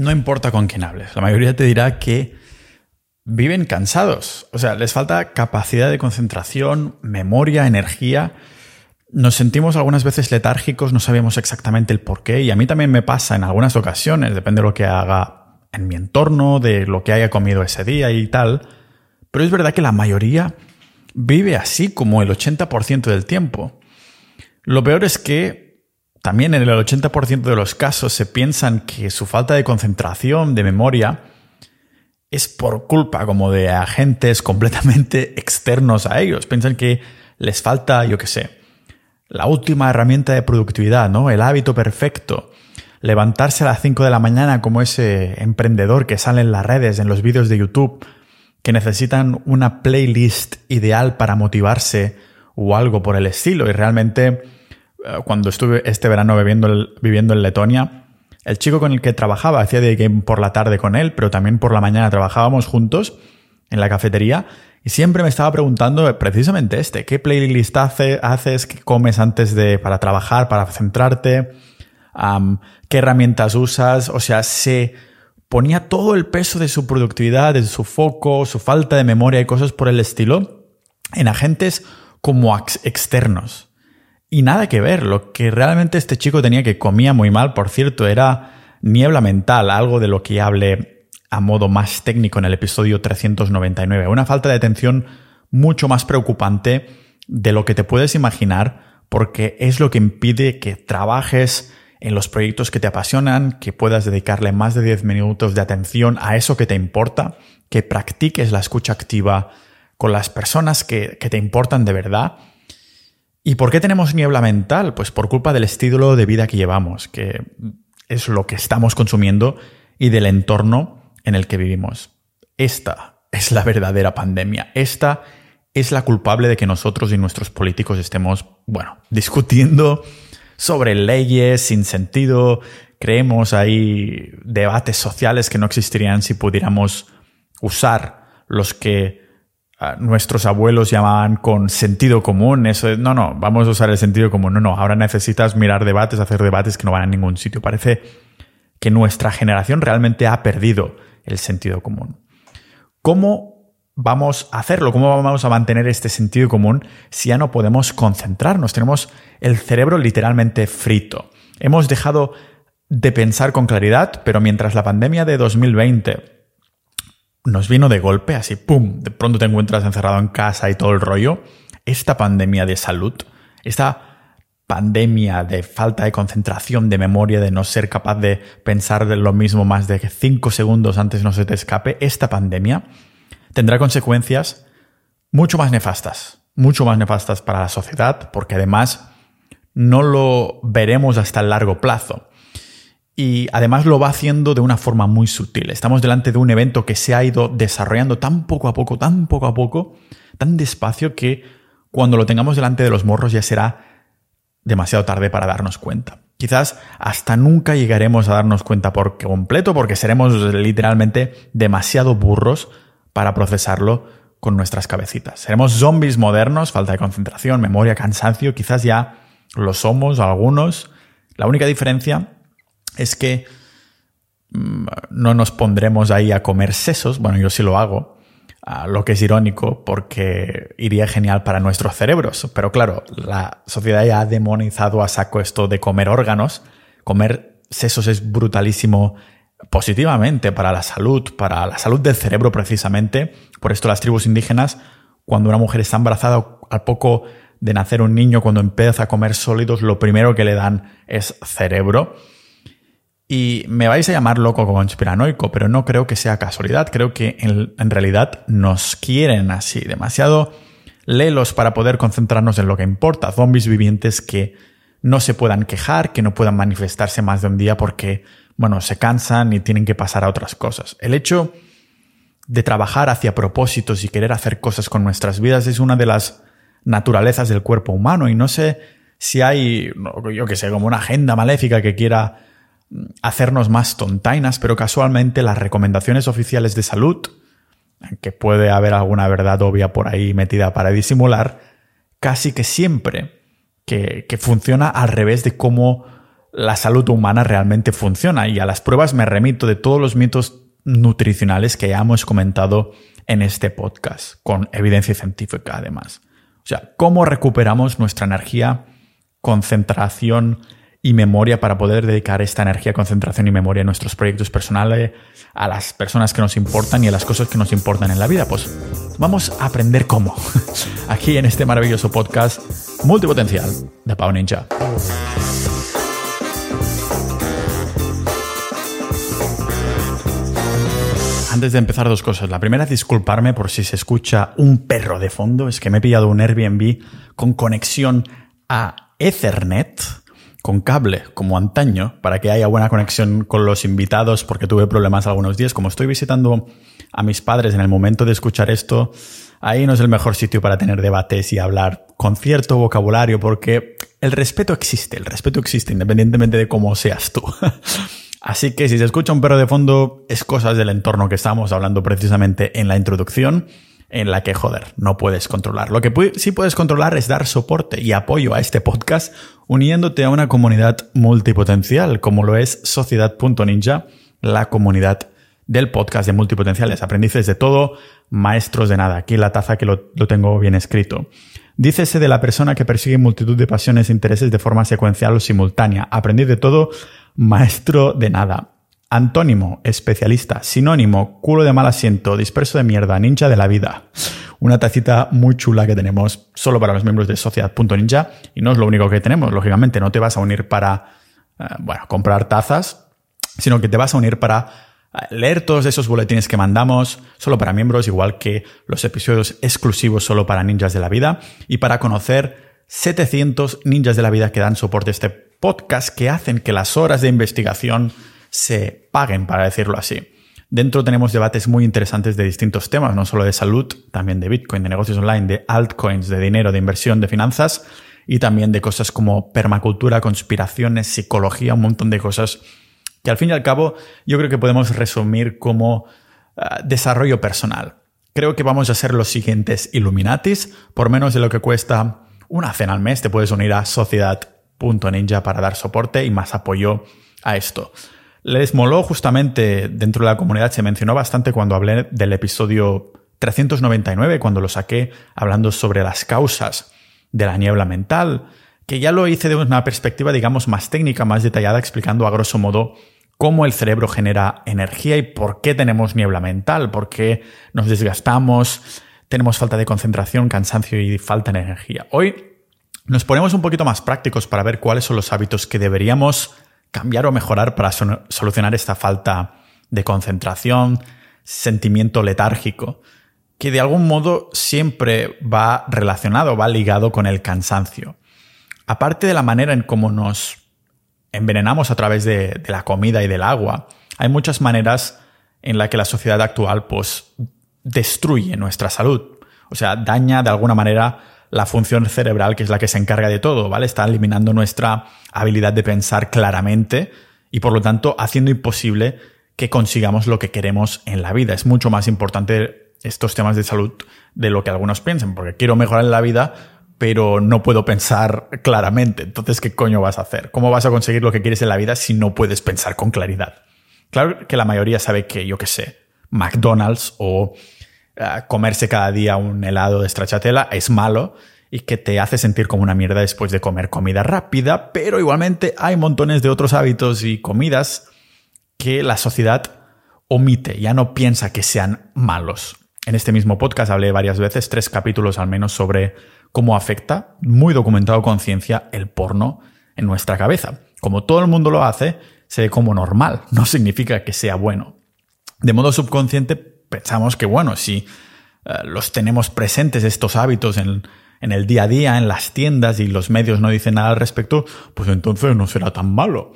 no importa con quién hables, la mayoría te dirá que viven cansados. O sea, les falta capacidad de concentración, memoria, energía. Nos sentimos algunas veces letárgicos, no sabemos exactamente el por qué. Y a mí también me pasa en algunas ocasiones, depende de lo que haga en mi entorno, de lo que haya comido ese día y tal. Pero es verdad que la mayoría vive así como el 80% del tiempo. Lo peor es que también en el 80% de los casos se piensan que su falta de concentración, de memoria, es por culpa como de agentes completamente externos a ellos. Piensan que les falta, yo qué sé, la última herramienta de productividad, ¿no? El hábito perfecto. Levantarse a las 5 de la mañana como ese emprendedor que sale en las redes, en los vídeos de YouTube, que necesitan una playlist ideal para motivarse o algo por el estilo. Y realmente cuando estuve este verano viviendo, en Letonia, el chico con el que trabajaba hacía de game por la tarde con él, pero también por la mañana trabajábamos juntos en la cafetería y siempre me estaba preguntando precisamente este, ¿qué playlist haces, qué comes antes de para trabajar, para centrarte? ¿Qué herramientas usas? O sea, se ponía todo el peso de su productividad, de su foco, su falta de memoria y cosas por el estilo en agentes como externos. Y nada que ver, lo que realmente este chico tenía que comía muy mal, por cierto, era niebla mental, algo de lo que hablé a modo más técnico en el episodio 399. Una falta de atención mucho más preocupante de lo que te puedes imaginar, porque es lo que impide que trabajes en los proyectos que te apasionan, que puedas dedicarle más de 10 minutos de atención a eso que te importa, que practiques la escucha activa con las personas que, que te importan de verdad ¿Y por qué tenemos niebla mental? Pues por culpa del estilo de vida que llevamos, que es lo que estamos consumiendo y del entorno en el que vivimos. Esta es la verdadera pandemia. Esta es la culpable de que nosotros y nuestros políticos estemos, bueno, discutiendo sobre leyes sin sentido. Creemos ahí debates sociales que no existirían si pudiéramos usar los que nuestros abuelos llamaban con sentido común. Eso no, no, vamos a usar el sentido común. No, no, ahora necesitas mirar debates, hacer debates que no van a ningún sitio. Parece que nuestra generación realmente ha perdido el sentido común. ¿Cómo vamos a hacerlo? ¿Cómo vamos a mantener este sentido común si ya no podemos concentrarnos? Tenemos el cerebro literalmente frito. Hemos dejado de pensar con claridad, pero mientras la pandemia de 2020 nos vino de golpe, así, ¡pum! De pronto te encuentras encerrado en casa y todo el rollo. Esta pandemia de salud, esta pandemia de falta de concentración, de memoria, de no ser capaz de pensar de lo mismo más de cinco segundos antes no se te escape, esta pandemia tendrá consecuencias mucho más nefastas, mucho más nefastas para la sociedad, porque además no lo veremos hasta el largo plazo y además lo va haciendo de una forma muy sutil. Estamos delante de un evento que se ha ido desarrollando tan poco a poco, tan poco a poco, tan despacio que cuando lo tengamos delante de los morros ya será demasiado tarde para darnos cuenta. Quizás hasta nunca llegaremos a darnos cuenta por completo porque seremos literalmente demasiado burros para procesarlo con nuestras cabecitas. Seremos zombies modernos, falta de concentración, memoria, cansancio, quizás ya lo somos algunos. La única diferencia es que mm, no nos pondremos ahí a comer sesos, bueno, yo sí lo hago, lo que es irónico porque iría genial para nuestros cerebros, pero claro, la sociedad ya ha demonizado a saco esto de comer órganos, comer sesos es brutalísimo positivamente para la salud, para la salud del cerebro precisamente, por esto las tribus indígenas, cuando una mujer está embarazada al poco de nacer un niño, cuando empieza a comer sólidos, lo primero que le dan es cerebro. Y me vais a llamar loco conspiranoico, pero no creo que sea casualidad. Creo que en, realidad nos quieren así, demasiado lelos para poder concentrarnos en lo que importa. Zombies vivientes que no se puedan quejar, que no puedan manifestarse más de un día porque, bueno, se cansan y tienen que pasar a otras cosas. El hecho de trabajar hacia propósitos y querer hacer cosas con nuestras vidas es una de las naturalezas del cuerpo humano y no sé si hay, yo que sé, como una agenda maléfica que quiera hacernos más tontainas, pero casualmente las recomendaciones oficiales de salud, que puede haber alguna verdad obvia por ahí metida para disimular, casi que siempre que, funciona al revés de cómo la salud humana realmente funciona. Y a las pruebas me remito de todos los mitos nutricionales que ya hemos comentado en este podcast, con evidencia científica además. O sea, cómo recuperamos nuestra energía, concentración y memoria para poder dedicar esta energía, concentración y memoria a nuestros proyectos personales, a las personas que nos importan y a las cosas que nos importan en la vida. Pues vamos a aprender cómo. Aquí en este maravilloso podcast multipotencial de Pau Ninja. Antes de empezar, dos cosas. La primera, disculparme por si se escucha un perro de fondo. Es que me he pillado un Airbnb con conexión a Ethernet, con cable, como antaño, para que haya buena conexión con los invitados, porque tuve problemas algunos días. Como estoy visitando a mis padres en el momento de escuchar esto, ahí no es el mejor sitio para tener debates y hablar con cierto vocabulario, porque el respeto existe, el respeto existe independientemente de cómo seas tú. Así que si se escucha un perro de fondo, es cosas del entorno que estamos hablando precisamente en la introducción, en la que, joder, no puedes controlar. Lo que sí puedes controlar es dar soporte y apoyo a este podcast uniéndote a una comunidad multipotencial, como lo es Sociedad.ninja, la comunidad del podcast de multipotenciales, aprendices de todo, maestros de nada. Aquí la taza que lo, lo tengo bien escrito. Dícese de la persona que persigue multitud de pasiones e intereses de forma secuencial o simultánea. Aprendiz de todo, maestro de nada. Antónimo, especialista. Sinónimo, culo de mal asiento, disperso de mierda, ninja de la vida. Una tacita muy chula que tenemos solo para los miembros de Sociedad.ninja y no es lo único que tenemos. Lógicamente, no te vas a unir para, eh, bueno, comprar tazas, sino que te vas a unir para eh, leer todos esos boletines que mandamos solo para miembros, igual que los episodios exclusivos solo para ninjas de la vida y para conocer 700 ninjas de la vida que dan soporte a este podcast que hacen que las horas de investigación se paguen, para decirlo así. Dentro tenemos debates muy interesantes de distintos temas, no solo de salud, también de Bitcoin, de negocios online, de altcoins, de dinero, de inversión, de finanzas y también de cosas como permacultura, conspiraciones, psicología, un montón de cosas que al fin y al cabo yo creo que podemos resumir como ah, desarrollo personal. Creo que vamos a ser los siguientes Illuminatis, por menos de lo que cuesta una cena al mes, te puedes unir a Sociedad Ninja para dar soporte y más apoyo a esto. Les moló justamente dentro de la comunidad, se mencionó bastante cuando hablé del episodio 399, cuando lo saqué hablando sobre las causas de la niebla mental, que ya lo hice de una perspectiva, digamos, más técnica, más detallada, explicando a grosso modo cómo el cerebro genera energía y por qué tenemos niebla mental, por qué nos desgastamos, tenemos falta de concentración, cansancio y falta de energía. Hoy nos ponemos un poquito más prácticos para ver cuáles son los hábitos que deberíamos cambiar o mejorar para solucionar esta falta de concentración, sentimiento letárgico, que de algún modo siempre va relacionado, va ligado con el cansancio. Aparte de la manera en cómo nos envenenamos a través de, la comida y del agua, hay muchas maneras en las que la sociedad actual pues, destruye nuestra salud. O sea, daña de alguna manera la función cerebral que es la que se encarga de todo, ¿vale? Está eliminando nuestra habilidad de pensar claramente y por lo tanto haciendo imposible que consigamos lo que queremos en la vida. Es mucho más importante estos temas de salud de lo que algunos piensan, porque quiero mejorar en la vida, pero no puedo pensar claramente. Entonces, ¿qué coño vas a hacer? ¿Cómo vas a conseguir lo que quieres en la vida si no puedes pensar con claridad? Claro que la mayoría sabe que, yo qué sé, McDonald's o comerse cada día un helado de stracciatella es malo y que te hace sentir como una mierda después de comer comida rápida, pero igualmente hay montones de otros hábitos y comidas que la sociedad omite, ya no piensa que sean malos. En este mismo podcast hablé varias veces, tres capítulos al menos, sobre cómo afecta, muy documentado con ciencia, el porno en nuestra cabeza. Como todo el mundo lo hace, se ve como normal, no significa que sea bueno. De modo subconsciente pensamos que, bueno, si eh, los tenemos presentes estos hábitos en, en el día a día, en las tiendas y los medios no dicen nada al respecto, pues entonces no será tan malo.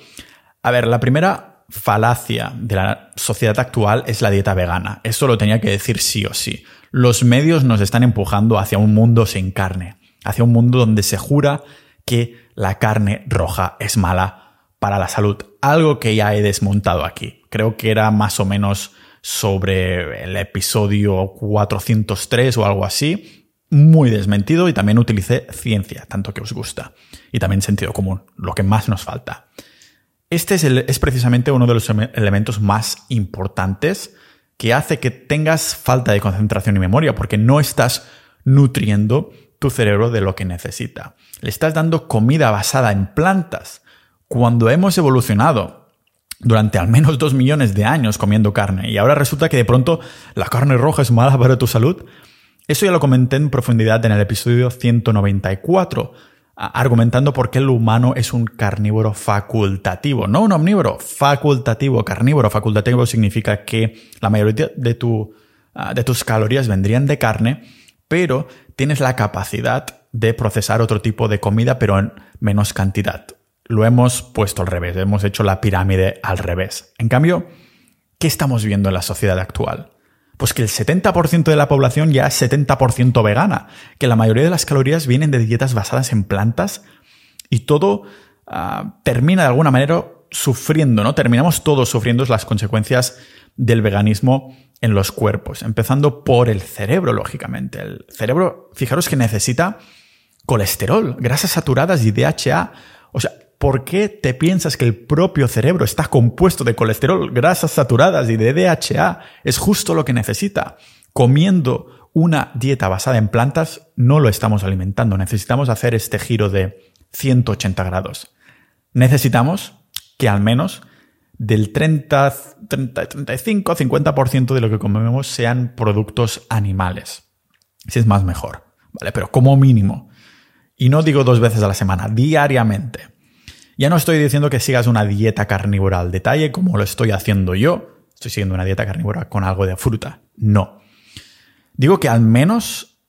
A ver, la primera falacia de la sociedad actual es la dieta vegana. Eso lo tenía que decir sí o sí. Los medios nos están empujando hacia un mundo sin carne, hacia un mundo donde se jura que la carne roja es mala para la salud. Algo que ya he desmontado aquí. Creo que era más o menos sobre el episodio 403 o algo así. Muy desmentido y también utilicé ciencia, tanto que os gusta. Y también sentido común, lo que más nos falta. Este es, es precisamente uno de los elementos más importantes que hace que tengas falta de concentración y memoria, porque no estás nutriendo tu cerebro de lo que necesita. Le estás dando comida basada en plantas. Cuando hemos evolucionado durante al menos dos millones de años comiendo carne y ahora resulta que de pronto la carne roja es mala para tu salud, eso ya lo comenté en profundidad en el episodio 194, argumentando por qué el humano es un carnívoro facultativo, no un omnívoro, facultativo. Carnívoro facultativo significa que la mayoría de, ah, de tus calorías vendrían de carne, pero tienes la capacidad de procesar otro tipo de comida, pero en menos cantidad. Lo hemos puesto al revés, hemos hecho la pirámide al revés. En cambio, ¿qué estamos viendo en la sociedad actual? Pues que el 70% de la población ya es 70% vegana, que la mayoría de las calorías vienen de dietas basadas en plantas y todo ah, termina de alguna manera sufriendo, ¿no? Terminamos todos sufriendo las consecuencias del veganismo en los cuerpos, empezando por el cerebro, lógicamente. El cerebro, fijaros que necesita colesterol, grasas saturadas y DHA. O sea, ¿por qué te piensas que el propio cerebro está compuesto de colesterol, grasas saturadas y de DHA? Es justo lo que necesita. Comiendo una dieta basada en plantas no lo estamos alimentando. Necesitamos hacer este giro de 180 grados. Necesitamos que al menos del 30, 30 35, 50% de lo que comemos sean productos animales. Si es más mejor, ¿vale? Pero como mínimo. Y no digo dos veces a la semana, diariamente. Ya no estoy diciendo que sigas una dieta carnívora al detalle como lo estoy haciendo yo. Estoy siguiendo una dieta carnívora con algo de fruta. No. Digo que al menos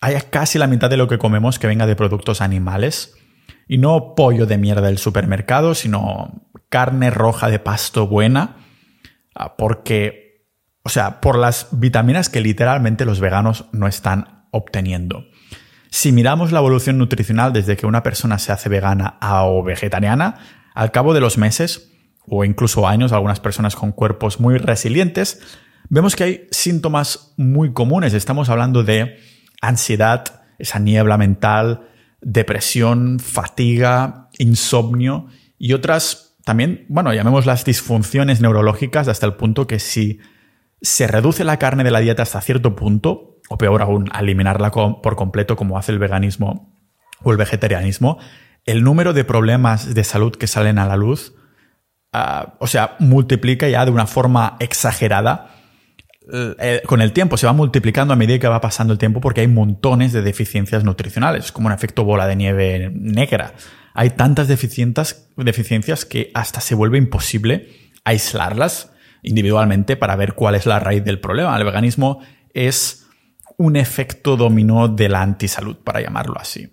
haya casi la mitad de lo que comemos que venga de productos animales y no pollo de mierda del supermercado, sino carne roja de pasto buena, ah, porque, o sea, por las vitaminas que literalmente los veganos no están obteniendo. Si miramos la evolución nutricional desde que una persona se hace vegana o vegetariana, al cabo de los meses o incluso años, algunas personas con cuerpos muy resilientes, vemos que hay síntomas muy comunes. Estamos hablando de ansiedad, esa niebla mental, depresión, fatiga, insomnio y otras también, bueno, llamemos las disfunciones neurológicas hasta el punto que si se reduce la carne de la dieta hasta cierto punto, o peor aún, eliminarla por completo como hace el veganismo o el vegetarianismo, el número de problemas de salud que salen a la luz, ah, o sea, multiplica ya de una forma exagerada eh, con el tiempo, se va multiplicando a medida que va pasando el tiempo porque hay montones de deficiencias nutricionales, como un efecto bola de nieve negra. Hay tantas deficiencias que hasta se vuelve imposible aislarlas individualmente para ver cuál es la raíz del problema. El veganismo es un efecto dominó de la antisalud, para llamarlo así.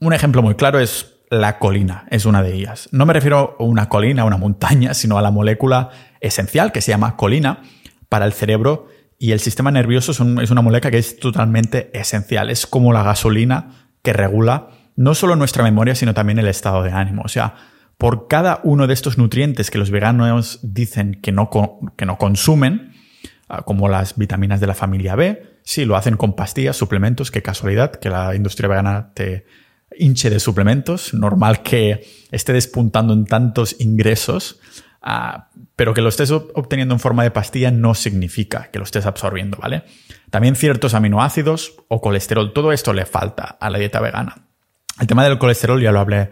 Un ejemplo muy claro es la colina, es una de ellas. No me refiero a una colina, a una montaña, sino a la molécula esencial que se llama colina para el cerebro y el sistema nervioso es una molécula que es totalmente esencial. Es como la gasolina que regula no solo nuestra memoria, sino también el estado de ánimo. O sea, por cada uno de estos nutrientes que los veganos dicen que no, que no consumen, ah, como las vitaminas de la familia B, Sí, lo hacen con pastillas, suplementos, qué casualidad que la industria vegana te hinche de suplementos. Normal que esté despuntando en tantos ingresos, ah, pero que lo estés obteniendo en forma de pastilla no significa que lo estés absorbiendo, ¿vale? También ciertos aminoácidos o colesterol, todo esto le falta a la dieta vegana. El tema del colesterol ya lo hablé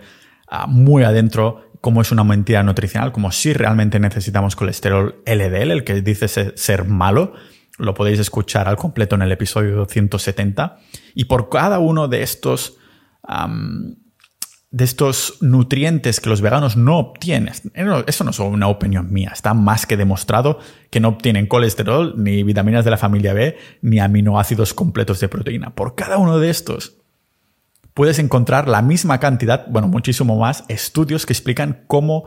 ah, muy adentro, cómo es una mentira nutricional, como si realmente necesitamos colesterol LDL, el que dice ser malo lo podéis escuchar al completo en el episodio 170. Y por cada uno de estos, de estos nutrientes que los veganos no obtienen, eso no es una opinión mía, está más que demostrado que no obtienen colesterol, ni vitaminas de la familia B, ni aminoácidos completos de proteína. Por cada uno de estos puedes encontrar la misma cantidad, bueno, muchísimo más, estudios que explican cómo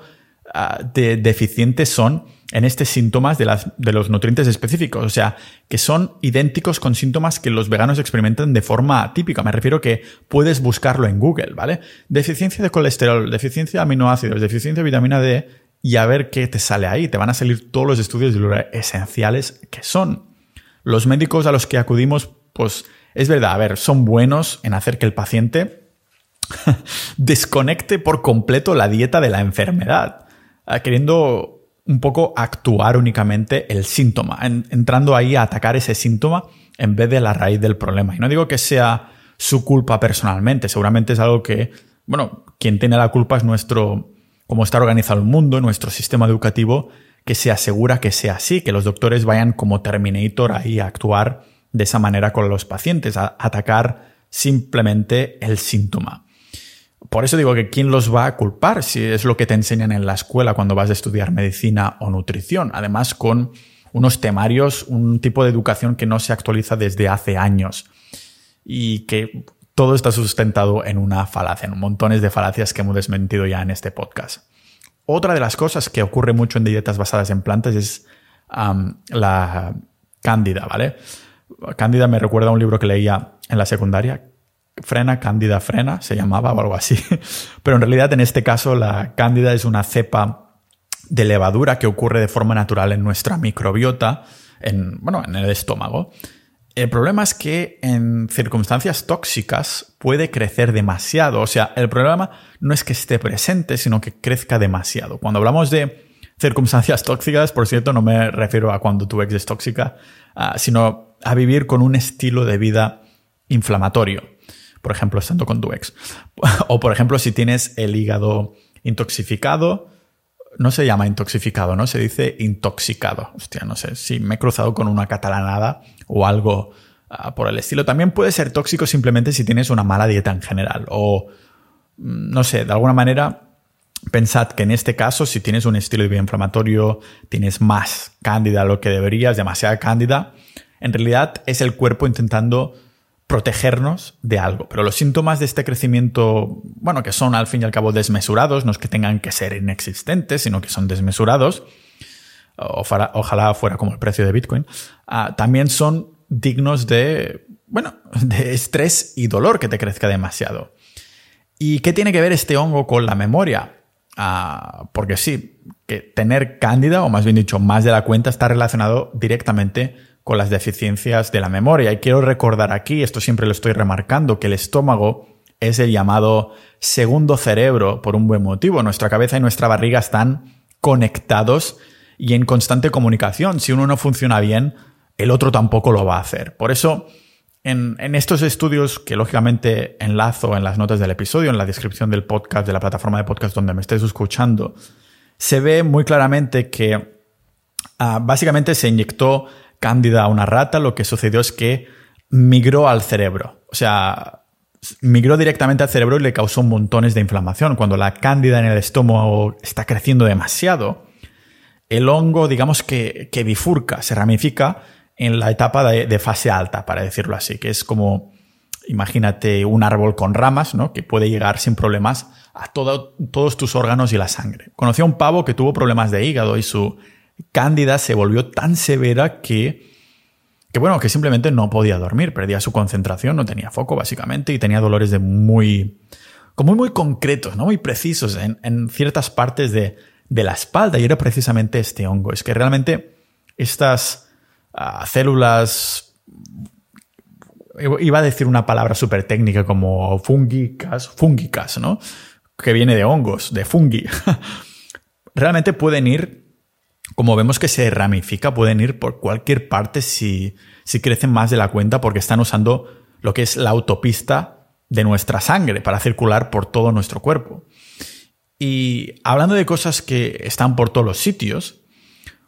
ah, de deficientes son en estos síntomas de, las, de los nutrientes específicos, o sea, que son idénticos con síntomas que los veganos experimentan de forma típica. Me refiero que puedes buscarlo en Google, ¿vale? Deficiencia de colesterol, deficiencia de aminoácidos, deficiencia de vitamina D y a ver qué te sale ahí. Te van a salir todos los estudios de esenciales que son. Los médicos a los que acudimos, pues es verdad, a ver, son buenos en hacer que el paciente desconecte por completo la dieta de la enfermedad, queriendo un poco actuar únicamente el síntoma, entrando ahí a atacar ese síntoma en vez de la raíz del problema. Y no digo que sea su culpa personalmente, seguramente es algo que, bueno, quien tiene la culpa es nuestro, cómo está organizado el mundo, nuestro sistema educativo, que se asegura que sea así, que los doctores vayan como Terminator ahí a actuar de esa manera con los pacientes, a atacar simplemente el síntoma. Por eso digo que quién los va a culpar si es lo que te enseñan en la escuela cuando vas a estudiar medicina o nutrición. Además, con unos temarios, un tipo de educación que no se actualiza desde hace años y que todo está sustentado en una falacia, en montones de falacias que hemos desmentido ya en este podcast. Otra de las cosas que ocurre mucho en dietas basadas en plantas es la cándida, ¿vale? Cándida me recuerda a un libro que leía en la secundaria, Frena, Cándida Frena, se llamaba o algo así. Pero en realidad en este caso la cándida es una cepa de levadura que ocurre de forma natural en nuestra microbiota, en, bueno, en el estómago. El problema es que en circunstancias tóxicas puede crecer demasiado. O sea, el problema no es que esté presente, sino que crezca demasiado. Cuando hablamos de circunstancias tóxicas, por cierto, no me refiero a cuando tu ex es tóxica, ah, sino a vivir con un estilo de vida inflamatorio. Por ejemplo, estando con tu ex. o por ejemplo, si tienes el hígado intoxificado, no se llama intoxificado, ¿no? Se dice intoxicado. Hostia, no sé si me he cruzado con una catalanada o algo ah, por el estilo. También puede ser tóxico simplemente si tienes una mala dieta en general. O, mm, no sé, de alguna manera, pensad que en este caso, si tienes un estilo de vida inflamatorio, tienes más cándida lo que deberías, demasiada cándida, en realidad es el cuerpo intentando protegernos de algo. Pero los síntomas de este crecimiento, bueno, que son al fin y al cabo desmesurados, no es que tengan que ser inexistentes, sino que son desmesurados, ojalá fuera como el precio de Bitcoin, ah, también son dignos de, bueno, de estrés y dolor que te crezca demasiado. ¿Y qué tiene que ver este hongo con la memoria? Ah, porque sí, que tener cándida, o más bien dicho, más de la cuenta, está relacionado directamente con las deficiencias de la memoria. Y quiero recordar aquí, esto siempre lo estoy remarcando, que el estómago es el llamado segundo cerebro por un buen motivo. Nuestra cabeza y nuestra barriga están conectados y en constante comunicación. Si uno no funciona bien, el otro tampoco lo va a hacer. Por eso, en, estos estudios, que lógicamente enlazo en las notas del episodio, en la descripción del podcast, de la plataforma de podcast donde me estés escuchando, se ve muy claramente que ah, básicamente se inyectó cándida a una rata, lo que sucedió es que migró al cerebro. O sea, migró directamente al cerebro y le causó montones de inflamación. Cuando la cándida en el estómago está creciendo demasiado, el hongo, digamos que, bifurca, se ramifica en la etapa de, fase alta, para decirlo así, que es como, imagínate un árbol con ramas, ¿no? Que puede llegar sin problemas a todos tus órganos y la sangre. Conocí a un pavo que tuvo problemas de hígado y su Cándida se volvió tan severa que, que, bueno, que simplemente no podía dormir, perdía su concentración, no tenía foco básicamente y tenía dolores de muy, como muy concretos, ¿no? muy precisos en, ciertas partes de, la espalda y era precisamente este hongo. Es que realmente estas ah, células, iba a decir una palabra súper técnica como fúngicas, fúngicas, ¿no? Que viene de hongos, de fungi. realmente pueden ir como vemos que se ramifica, pueden ir por cualquier parte si, si crecen más de la cuenta porque están usando lo que es la autopista de nuestra sangre para circular por todo nuestro cuerpo. Y hablando de cosas que están por todos los sitios,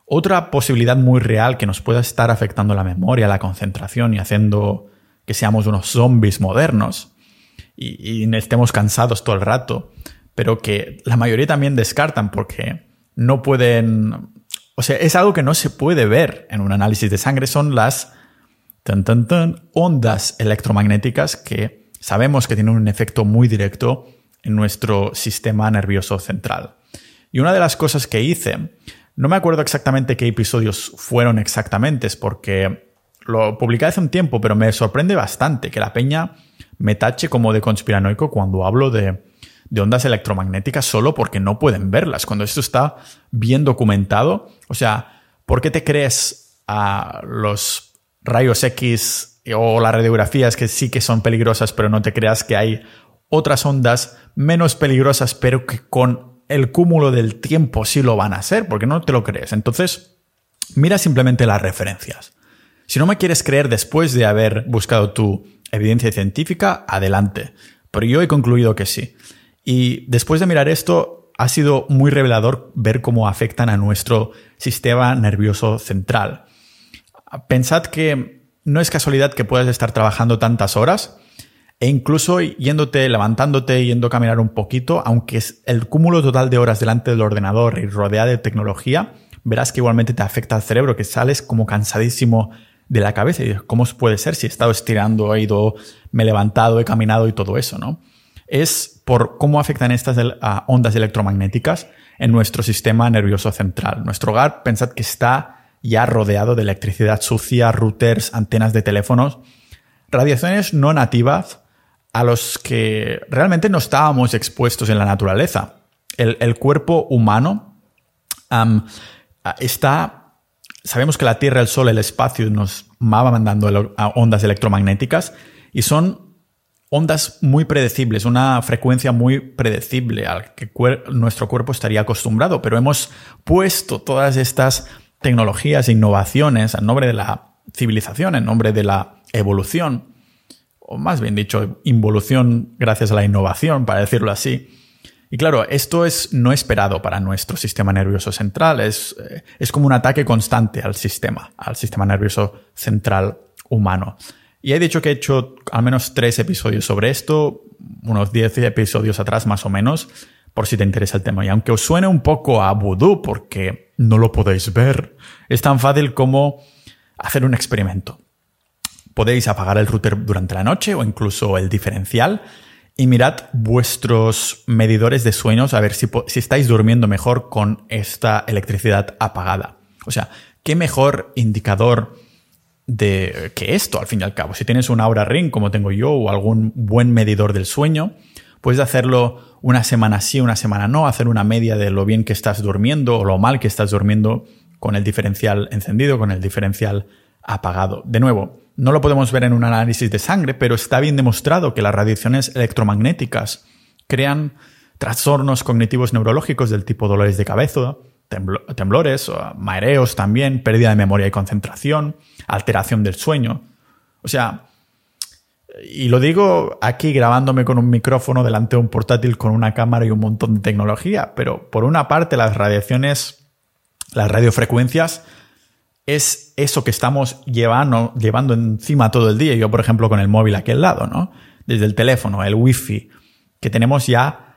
otra posibilidad muy real que nos pueda estar afectando la memoria, la concentración y haciendo que seamos unos zombies modernos y, y estemos cansados todo el rato, pero que la mayoría también descartan porque no pueden o sea, es algo que no se puede ver en un análisis de sangre, son las ondas electromagnéticas que sabemos que tienen un efecto muy directo en nuestro sistema nervioso central. Y una de las cosas que hice, no me acuerdo exactamente qué episodios fueron exactamente, es porque lo publiqué hace un tiempo, pero me sorprende bastante que la peña me tache como de conspiranoico cuando hablo de de ondas electromagnéticas solo porque no pueden verlas, cuando esto está bien documentado. O sea, ¿por qué te crees a los rayos X o las radiografías que sí que son peligrosas, pero no te creas que hay otras ondas menos peligrosas, pero que con el cúmulo del tiempo sí lo van a ser, porque no te lo crees. Entonces, mira simplemente las referencias. Si no me quieres creer después de haber buscado tu evidencia científica, adelante. Pero yo he concluido que sí. Y después de mirar esto, ha sido muy revelador ver cómo afectan a nuestro sistema nervioso central. Pensad que no es casualidad que puedas estar trabajando tantas horas e incluso yéndote, levantándote, yendo a caminar un poquito, aunque es el cúmulo total de horas delante del ordenador y rodeada de tecnología, verás que igualmente te afecta al cerebro, que sales como cansadísimo de la cabeza. Y ¿cómo puede ser si he estado estirando, he ido, me he levantado, he caminado y todo eso, ¿no? Es por cómo afectan estas ondas electromagnéticas en nuestro sistema nervioso central. Nuestro hogar, pensad que está ya rodeado de electricidad sucia, routers, antenas de teléfonos, radiaciones no nativas a los que realmente no estábamos expuestos en la naturaleza. El, cuerpo humano está sabemos que la Tierra, el Sol, el espacio nos va mandando ondas electromagnéticas y son ondas muy predecibles, una frecuencia muy predecible al que nuestro cuerpo estaría acostumbrado, pero hemos puesto todas estas tecnologías e innovaciones en nombre de la civilización, en nombre de la evolución, o más bien dicho, involución gracias a la innovación, para decirlo así, y claro, esto es no esperado para nuestro sistema nervioso central. Es, eh, es como un ataque constante al sistema, al sistema nervioso central humano. Y he dicho que he hecho al menos tres episodios sobre esto, unos diez episodios atrás más o menos, por si te interesa el tema. Y aunque os suene un poco a vudú porque no lo podéis ver, es tan fácil como hacer un experimento. Podéis apagar el router durante la noche o incluso el diferencial y mirad vuestros medidores de sueños a ver si, estáis durmiendo mejor con esta electricidad apagada. O sea, ¿qué mejor indicador de que esto, al fin y al cabo? Si tienes un Aura Ring como tengo yo o algún buen medidor del sueño, puedes hacerlo una semana sí, una semana no, hacer una media de lo bien que estás durmiendo o lo mal que estás durmiendo con el diferencial encendido, con el diferencial apagado. De nuevo, no lo podemos ver en un análisis de sangre, pero está bien demostrado que las radiaciones electromagnéticas crean trastornos cognitivos neurológicos del tipo dolores de cabeza, temblores, mareos también, pérdida de memoria y concentración, alteración del sueño. O sea, y lo digo aquí grabándome con un micrófono delante de un portátil con una cámara y un montón de tecnología, pero por una parte las radiaciones, las radiofrecuencias es eso que estamos llevando, llevando encima todo el día. Yo, por ejemplo, con el móvil aquí al lado, ¿no? Desde el teléfono, el wifi, que tenemos ya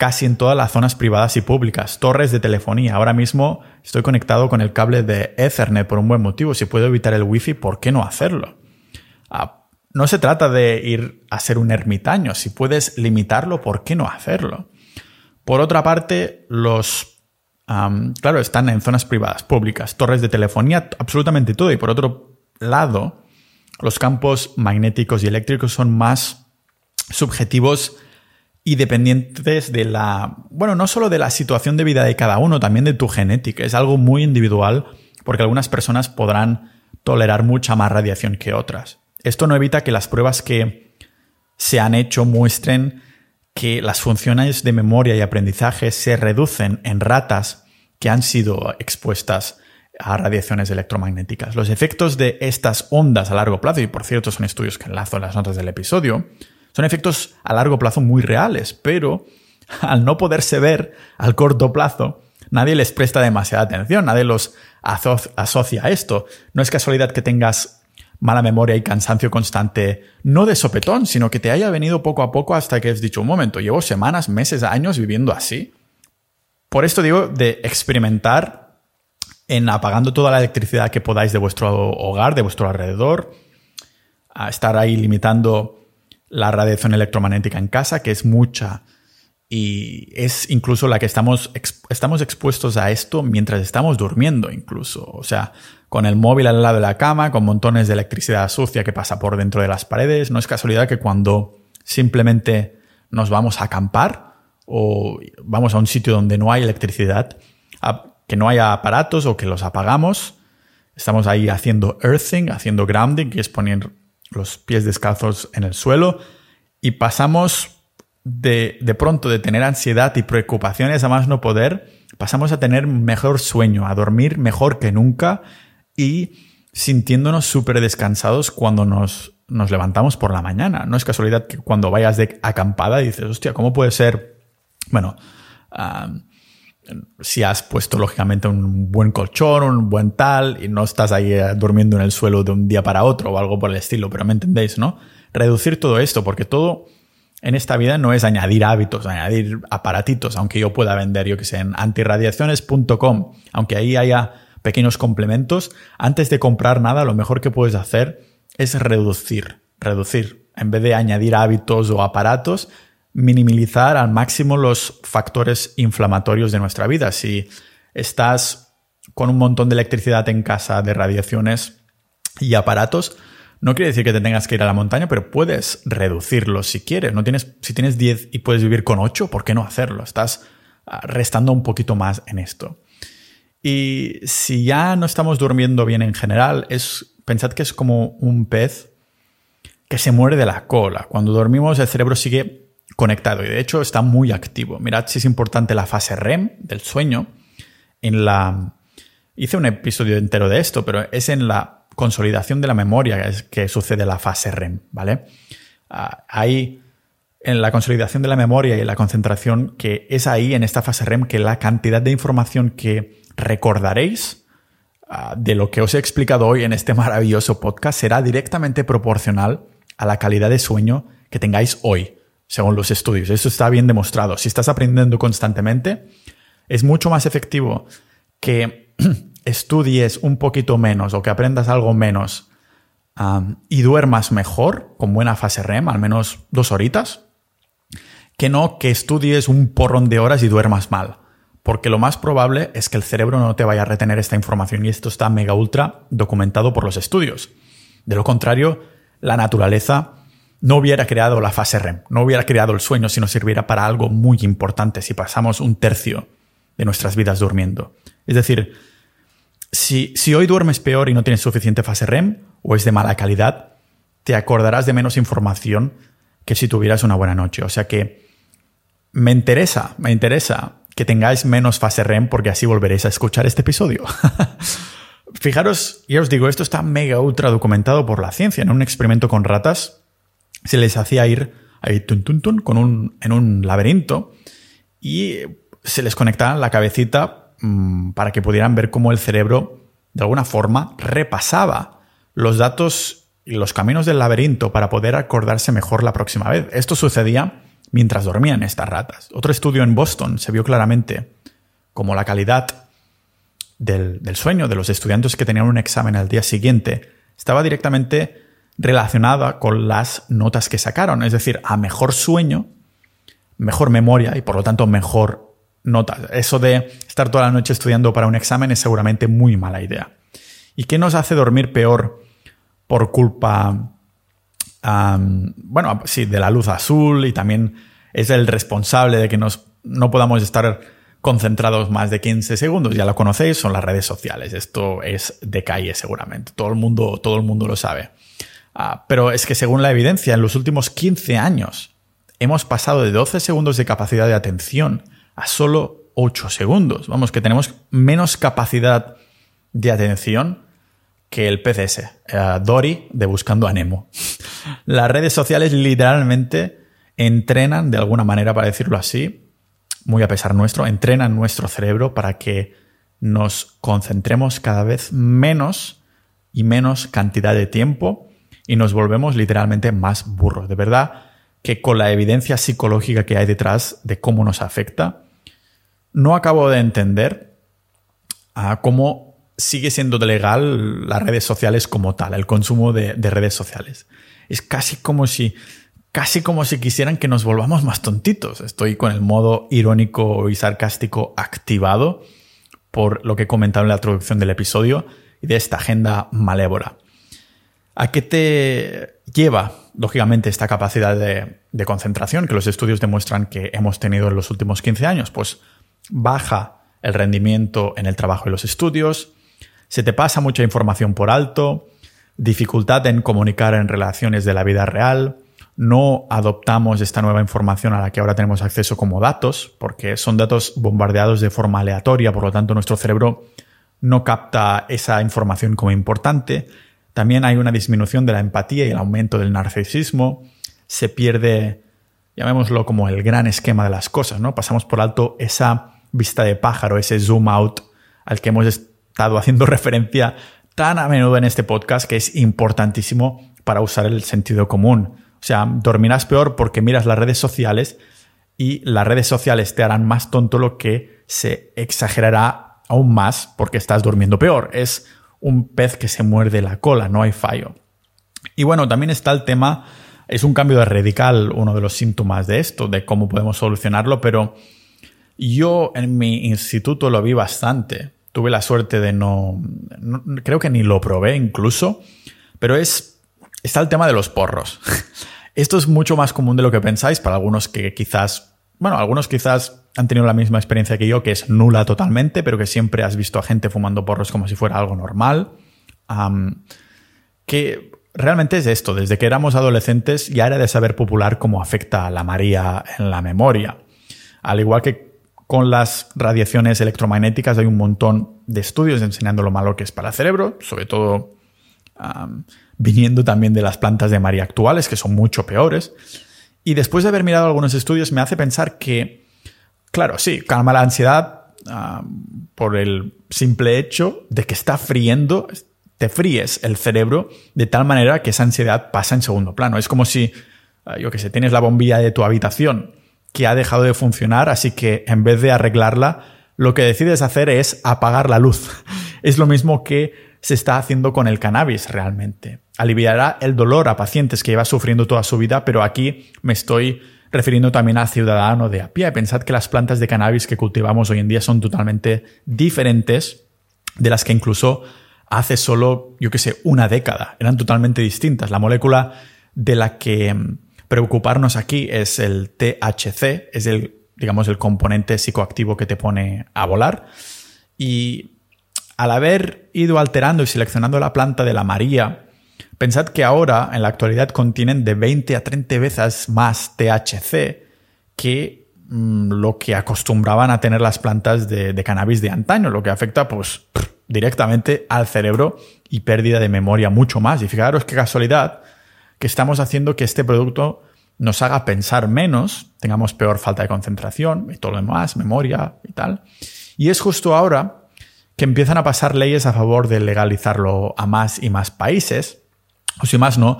casi en todas las zonas privadas y públicas, torres de telefonía. Ahora mismo estoy conectado con el cable de Ethernet por un buen motivo. Si puedo evitar el wifi, ¿por qué no hacerlo? Ah, no se trata de ir a ser un ermitaño. Si puedes limitarlo, ¿por qué no hacerlo? Por otra parte, los claro, están en zonas privadas, públicas, torres de telefonía, absolutamente todo. Y por otro lado, los campos magnéticos y eléctricos son más subjetivos y dependientes de la, bueno, no solo de la situación de vida de cada uno, también de tu genética. Es algo muy individual porque algunas personas podrán tolerar mucha más radiación que otras. Esto no evita que las pruebas que se han hecho muestren que las funciones de memoria y aprendizaje se reducen en ratas que han sido expuestas a radiaciones electromagnéticas. Los efectos de estas ondas a largo plazo, y por cierto son estudios que enlazo en las notas del episodio, son efectos a largo plazo muy reales, pero al no poderse ver al corto plazo, nadie les presta demasiada atención, nadie los asocia a esto. No es casualidad que tengas mala memoria y cansancio constante, no de sopetón, sino que te haya venido poco a poco hasta que has dicho, un momento, llevo semanas, meses, años viviendo así. Por esto digo de experimentar en apagando toda la electricidad que podáis de vuestro hogar, de vuestro alrededor, a estar ahí limitando la radiación electromagnética en casa, que es mucha y es incluso la que estamos, estamos expuestos a esto mientras estamos durmiendo incluso. O sea, con el móvil al lado de la cama, con montones de electricidad sucia que pasa por dentro de las paredes. No es casualidad que cuando simplemente nos vamos a acampar o vamos a un sitio donde no hay electricidad, que no haya aparatos o que los apagamos, estamos ahí haciendo earthing, haciendo grounding, que es poner los pies descalzos en el suelo, y pasamos de, de pronto de tener ansiedad y preocupaciones a más no poder, pasamos a tener mejor sueño, a dormir mejor que nunca y sintiéndonos súper descansados cuando nos, nos levantamos por la mañana. No es casualidad que cuando vayas de acampada dices, hostia, ¿cómo puede ser? Bueno, si has puesto lógicamente un buen colchón, un buen tal, y no estás ahí eh, durmiendo en el suelo de un día para otro o algo por el estilo, pero me entendéis, ¿no? Reducir todo esto, porque todo en esta vida no es añadir hábitos, añadir aparatitos, aunque yo pueda vender, yo que sé, en antirradiaciones.com, aunque ahí haya pequeños complementos, antes de comprar nada, lo mejor que puedes hacer es reducir, reducir. En vez de añadir hábitos o aparatos, minimizar al máximo los factores inflamatorios de nuestra vida. Si estás con un montón de electricidad en casa, de radiaciones y aparatos, no quiere decir que te tengas que ir a la montaña, pero puedes reducirlo si quieres. No tienes, si tienes 10 y puedes vivir con 8, ¿por qué no hacerlo? Estás ah, restando un poquito más en esto. Y si ya no estamos durmiendo bien en general, es, pensad que es como un pez que se muere de la cola. Cuando dormimos el cerebro sigue conectado y de hecho está muy activo. Mirad si es importante la fase REM del sueño. En la hice un episodio entero de esto, pero es en la consolidación de la memoria que sucede la fase REM, ¿vale? Ah, hay en la consolidación de la memoria y la concentración que es ahí en esta fase REM que la cantidad de información que recordaréis ah, de lo que os he explicado hoy en este maravilloso podcast será directamente proporcional a la calidad de sueño que tengáis hoy según los estudios. Eso está bien demostrado. Si estás aprendiendo constantemente, es mucho más efectivo que estudies un poquito menos o que aprendas algo menos y duermas mejor, con buena fase REM, al menos dos horitas, que no que estudies un porrón de horas y duermas mal. Porque lo más probable es que el cerebro no te vaya a retener esta información y esto está mega ultra documentado por los estudios. De lo contrario, la naturaleza no hubiera creado la fase REM, no hubiera creado el sueño si no sirviera para algo muy importante, si pasamos un tercio de nuestras vidas durmiendo. Es decir, si, si hoy duermes peor y no tienes suficiente fase REM o es de mala calidad, te acordarás de menos información que si tuvieras una buena noche. O sea que me interesa, me interesa que tengáis menos fase REM porque así volveréis a escuchar este episodio. Fijaros, ya os digo, esto está mega ultra documentado por la ciencia. En un experimento con ratas, se les hacía ir ahí con un, en un laberinto y se les conectaba la cabecita mmm, para que pudieran ver cómo el cerebro de alguna forma repasaba los datos y los caminos del laberinto para poder acordarse mejor la próxima vez. Esto sucedía mientras dormían estas ratas. Otro estudio en Boston se vio claramente como la calidad del, del sueño de los estudiantes que tenían un examen al día siguiente estaba directamente relacionada con las notas que sacaron. Es decir, a mejor sueño, mejor memoria y por lo tanto mejor nota. Eso de estar toda la noche estudiando para un examen es seguramente muy mala idea. ¿Y qué nos hace dormir peor por culpa, bueno, sí, de la luz azul y también es el responsable de que nos, no podamos estar concentrados más de 15 segundos? Ya lo conocéis, son las redes sociales. Esto es de calle seguramente. Todo el mundo, todo el mundo lo sabe. Ah, pero es que según la evidencia, en los últimos 15 años hemos pasado de 12 segundos de capacidad de atención a solo 8 segundos. Vamos, que tenemos menos capacidad de atención que el PCS, eh, Dory de Buscando a Nemo. Las redes sociales literalmente entrenan, de alguna manera, para decirlo así, muy a pesar nuestro, entrenan nuestro cerebro para que nos concentremos cada vez menos y menos cantidad de tiempo y nos volvemos literalmente más burros. De verdad que con la evidencia psicológica que hay detrás de cómo nos afecta, no acabo de entender ah, cómo sigue siendo legal las redes sociales como tal, el consumo de, de redes sociales. Es casi como si casi como si quisieran que nos volvamos más tontitos. Estoy con el modo irónico y sarcástico activado por lo que he comentado en la introducción del episodio y de esta agenda malévola. ¿A qué te lleva, lógicamente, esta capacidad de, concentración que los estudios demuestran que hemos tenido en los últimos 15 años? Pues baja el rendimiento en el trabajo y los estudios, se te pasa mucha información por alto, dificultad en comunicar en relaciones de la vida real, no adoptamos esta nueva información a la que ahora tenemos acceso como datos, porque son datos bombardeados de forma aleatoria, por lo tanto nuestro cerebro no capta esa información como importante. También hay una disminución de la empatía y el aumento del narcisismo. Se pierde, llamémoslo como el gran esquema de las cosas, ¿no? Pasamos por alto esa vista de pájaro, ese zoom out al que hemos estado haciendo referencia tan a menudo en este podcast que es importantísimo para usar el sentido común. O sea, dormirás peor porque miras las redes sociales y las redes sociales te harán más tonto lo que se exagerará aún más porque estás durmiendo peor. Es un pez que se muerde la cola, no hay fallo. Y bueno, también está el tema, es un cambio de radical uno de los síntomas de esto, de cómo podemos solucionarlo, pero yo en mi instituto lo vi bastante. Tuve la suerte de no, creo que ni lo probé incluso, pero es, está el tema de los porros. Esto es mucho más común de lo que pensáis para algunos que quizás, bueno, algunos quizás han tenido la misma experiencia que yo, que es nula totalmente, pero que siempre has visto a gente fumando porros como si fuera algo normal. que realmente es esto, desde que éramos adolescentes ya era de saber popular cómo afecta a la María en la memoria. Al igual que con las radiaciones electromagnéticas hay un montón de estudios enseñando lo malo que es para el cerebro, sobre todo viniendo también de las plantas de María actuales, que son mucho peores. Y después de haber mirado algunos estudios me hace pensar que, claro, sí, calma la ansiedad por el simple hecho de que está friendo, te fríes el cerebro de tal manera que esa ansiedad pasa en segundo plano. Es como si, ah, yo que sé, tienes la bombilla de tu habitación que ha dejado de funcionar, así que en vez de arreglarla, lo que decides hacer es apagar la luz. Es lo mismo que se está haciendo con el cannabis realmente. Aliviará el dolor a pacientes que lleva sufriendo toda su vida, pero aquí me estoy refiriendo también al ciudadano de a pie. Pensad que las plantas de cannabis que cultivamos hoy en día son totalmente diferentes de las que incluso hace solo, yo que sé, una década. Eran totalmente distintas. La molécula de la que preocuparnos aquí es el THC, es el, digamos, el componente psicoactivo que te pone a volar. Y al haber ido alterando y seleccionando la planta de la María, pensad que ahora, en la actualidad, contienen de 20 a 30 veces más THC que mm, lo que acostumbraban a tener las plantas de, de, cannabis de antaño, lo que afecta, pues, directamente al cerebro y pérdida de memoria mucho más. Y fijaros qué casualidad que estamos haciendo que este producto nos haga pensar menos, tengamos peor falta de concentración y todo lo demás, memoria y tal. Y es justo ahora que empiezan a pasar leyes a favor de legalizarlo a más y más países, o si más no,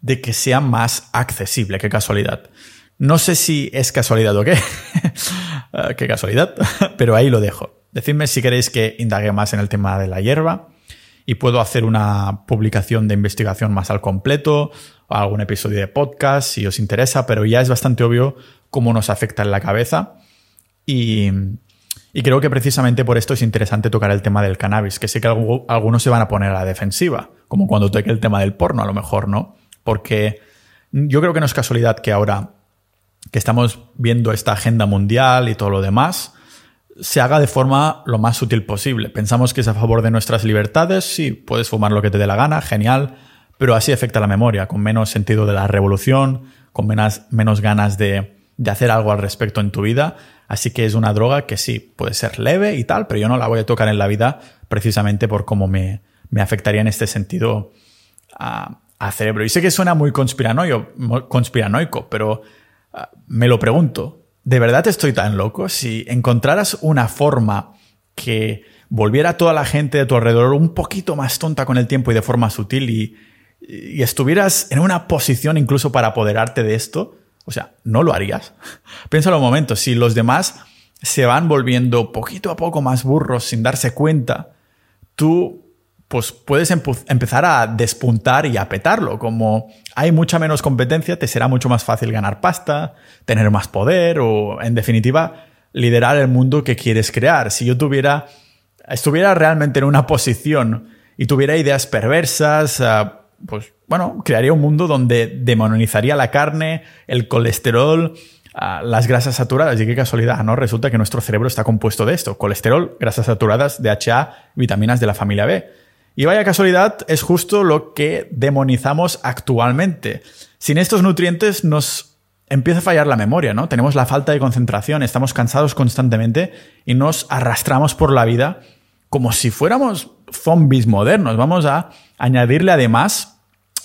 de que sea más accesible. Qué casualidad. No sé si es casualidad o qué. Ah, qué casualidad. Pero ahí lo dejo. Decidme si queréis que indague más en el tema de la hierba y puedo hacer una publicación de investigación más al completo o algún episodio de podcast si os interesa, pero ya es bastante obvio cómo nos afecta en la cabeza y, creo que precisamente por esto es interesante tocar el tema del cannabis, que sé que algunos se van a poner a la defensiva, como cuando toque el tema del porno, a lo mejor, ¿no? Porque yo creo que no es casualidad que ahora que estamos viendo esta agenda mundial y todo lo demás, se haga de forma lo más sutil posible. Pensamos que es a favor de nuestras libertades, sí, puedes fumar lo que te dé la gana, genial, pero así afecta la memoria, con menos sentido de la revolución, con menos, ganas de hacer algo al respecto en tu vida. Así que es una droga que sí, puede ser leve y tal, pero yo no la voy a tocar en la vida precisamente por cómo me, me afectaría en este sentido a, a cerebro. Y sé que suena muy conspiranoico, pero ah, me lo pregunto. ¿De verdad estoy tan loco? Si encontraras una forma que volviera a toda la gente de tu alrededor un poquito más tonta con el tiempo y de forma sutil y, y estuvieras en una posición incluso para apoderarte de esto, o sea, ¿no lo harías? Piénsalo un momento, si los demás se van volviendo poquito a poco más burros sin darse cuenta, tú pues puedes empezar a despuntar y a petarlo. Como hay mucha menos competencia, te será mucho más fácil ganar pasta, tener más poder o, en definitiva, liderar el mundo que quieres crear. Si yo tuviera, estuviera realmente en una posición y tuviera ideas perversas, ah, pues bueno, crearía un mundo donde demonizaría la carne, el colesterol, ah, las grasas saturadas. Y qué casualidad, ¿no? Resulta que nuestro cerebro está compuesto de esto: colesterol, grasas saturadas, DHA, vitaminas de la familia B. Y vaya casualidad, es justo lo que demonizamos actualmente. Sin estos nutrientes nos empieza a fallar la memoria, ¿no? Tenemos la falta de concentración, estamos cansados constantemente y nos arrastramos por la vida como si fuéramos zombies modernos. Vamos a añadirle además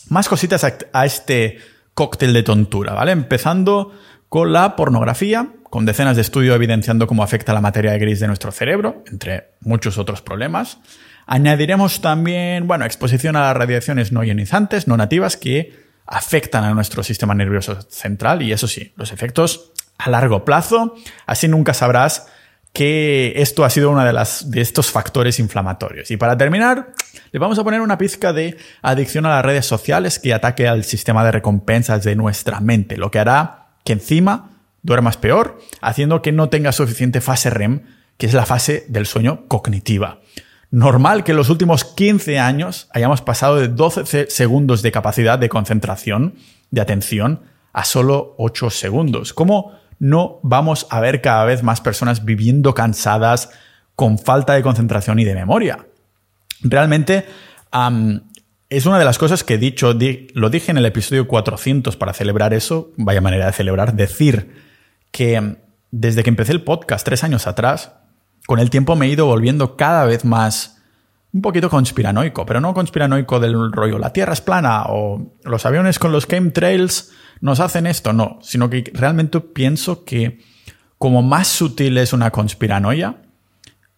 más cositas a este cóctel de tontura, ¿vale? Empezando con la pornografía, con decenas de estudios evidenciando cómo afecta la materia gris de nuestro cerebro, entre muchos otros problemas. Añadiremos también, bueno, exposición a las radiaciones no ionizantes, no nativas, que afectan a nuestro sistema nervioso central y eso sí, los efectos a largo plazo, así nunca sabrás que esto ha sido uno de, de estos factores inflamatorios. Y para terminar, le vamos a poner una pizca de adicción a las redes sociales que ataque al sistema de recompensas de nuestra mente, lo que hará que encima duermas peor, haciendo que no tengas suficiente fase REM, que es la fase del sueño cognitiva. Normal que en los últimos 15 años hayamos pasado de 12 segundos de capacidad de concentración, de atención, a solo 8 segundos. ¿Cómo no vamos a ver cada vez más personas viviendo cansadas, con falta de concentración y de memoria? Realmente es una de las cosas que he dicho, lo dije en el episodio 400 para celebrar eso, vaya manera de celebrar, decir que desde que empecé el podcast tres años atrás, con el tiempo me he ido volviendo cada vez más un poquito conspiranoico, pero no conspiranoico del rollo la Tierra es plana o los aviones con los chemtrails nos hacen esto, no, sino que realmente pienso que como más sutil es una conspiranoia,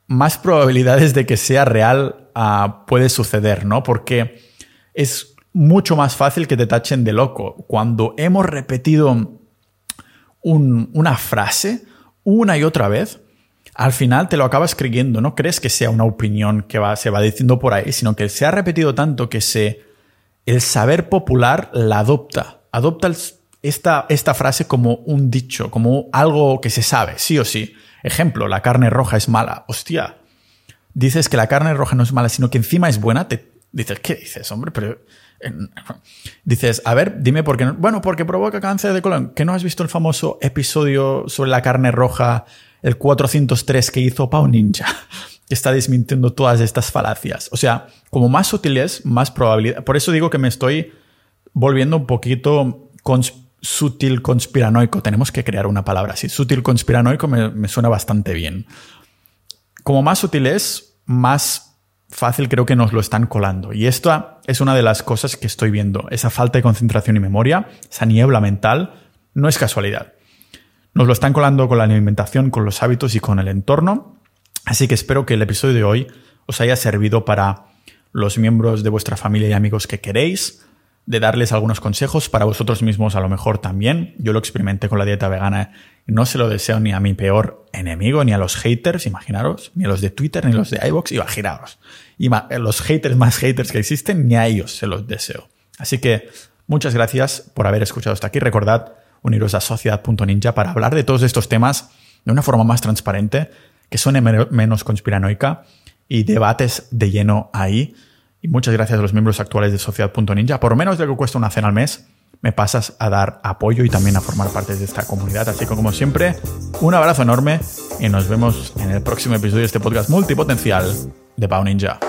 más probabilidades de que sea real uh, puede suceder, ¿no? Porque es mucho más fácil que te tachen de loco. Cuando hemos repetido una frase una y otra vez, al final te lo acabas creyendo. No crees que sea una opinión que va, se va diciendo por ahí, sino que se ha repetido tanto que se, el saber popular la adopta. Adopta esta, frase como un dicho, como algo que se sabe, sí o sí. Ejemplo, la carne roja es mala. Hostia, dices que la carne roja no es mala, sino que encima es buena, te dices, ¿qué dices, hombre? Pero dices, a ver, dime por qué no. Bueno, porque provoca cáncer de colon. ¿Que no has visto el famoso episodio sobre la carne roja el 403 que hizo Pau Ninja, que está desmintiendo todas estas falacias. O sea, como más sutil es, más probabilidad. Por eso digo que me estoy volviendo un poquito sutil conspiranoico. Tenemos que crear una palabra así. Sutil conspiranoico me, me suena bastante bien. Como más sutil es, más fácil creo que nos lo están colando. Y esto es una de las cosas que estoy viendo. Esa falta de concentración y memoria, esa niebla mental, no es casualidad. Nos lo están colando con la alimentación, con los hábitos y con el entorno. Así que espero que el episodio de hoy os haya servido para los miembros de vuestra familia y amigos que queréis, de darles algunos consejos para vosotros mismos a lo mejor también. Yo lo experimenté con la dieta vegana no se lo deseo ni a mi peor enemigo, ni a los haters, imaginaros, ni a los de Twitter, ni a los de iVoox, imaginaros. Y los haters más haters que existen, ni a ellos se los deseo. Así que muchas gracias por haber escuchado hasta aquí. Recordad uniros a sociedad.ninja para hablar de todos estos temas de una forma más transparente, que suene menos conspiranoica y debates de lleno ahí. Y muchas gracias a los miembros actuales de sociedad.ninja. Por menos de lo que cuesta una cena al mes, me pasas a dar apoyo y también a formar parte de esta comunidad. Así que como siempre, un abrazo enorme y nos vemos en el próximo episodio de este podcast multipotencial de Pau Ninja.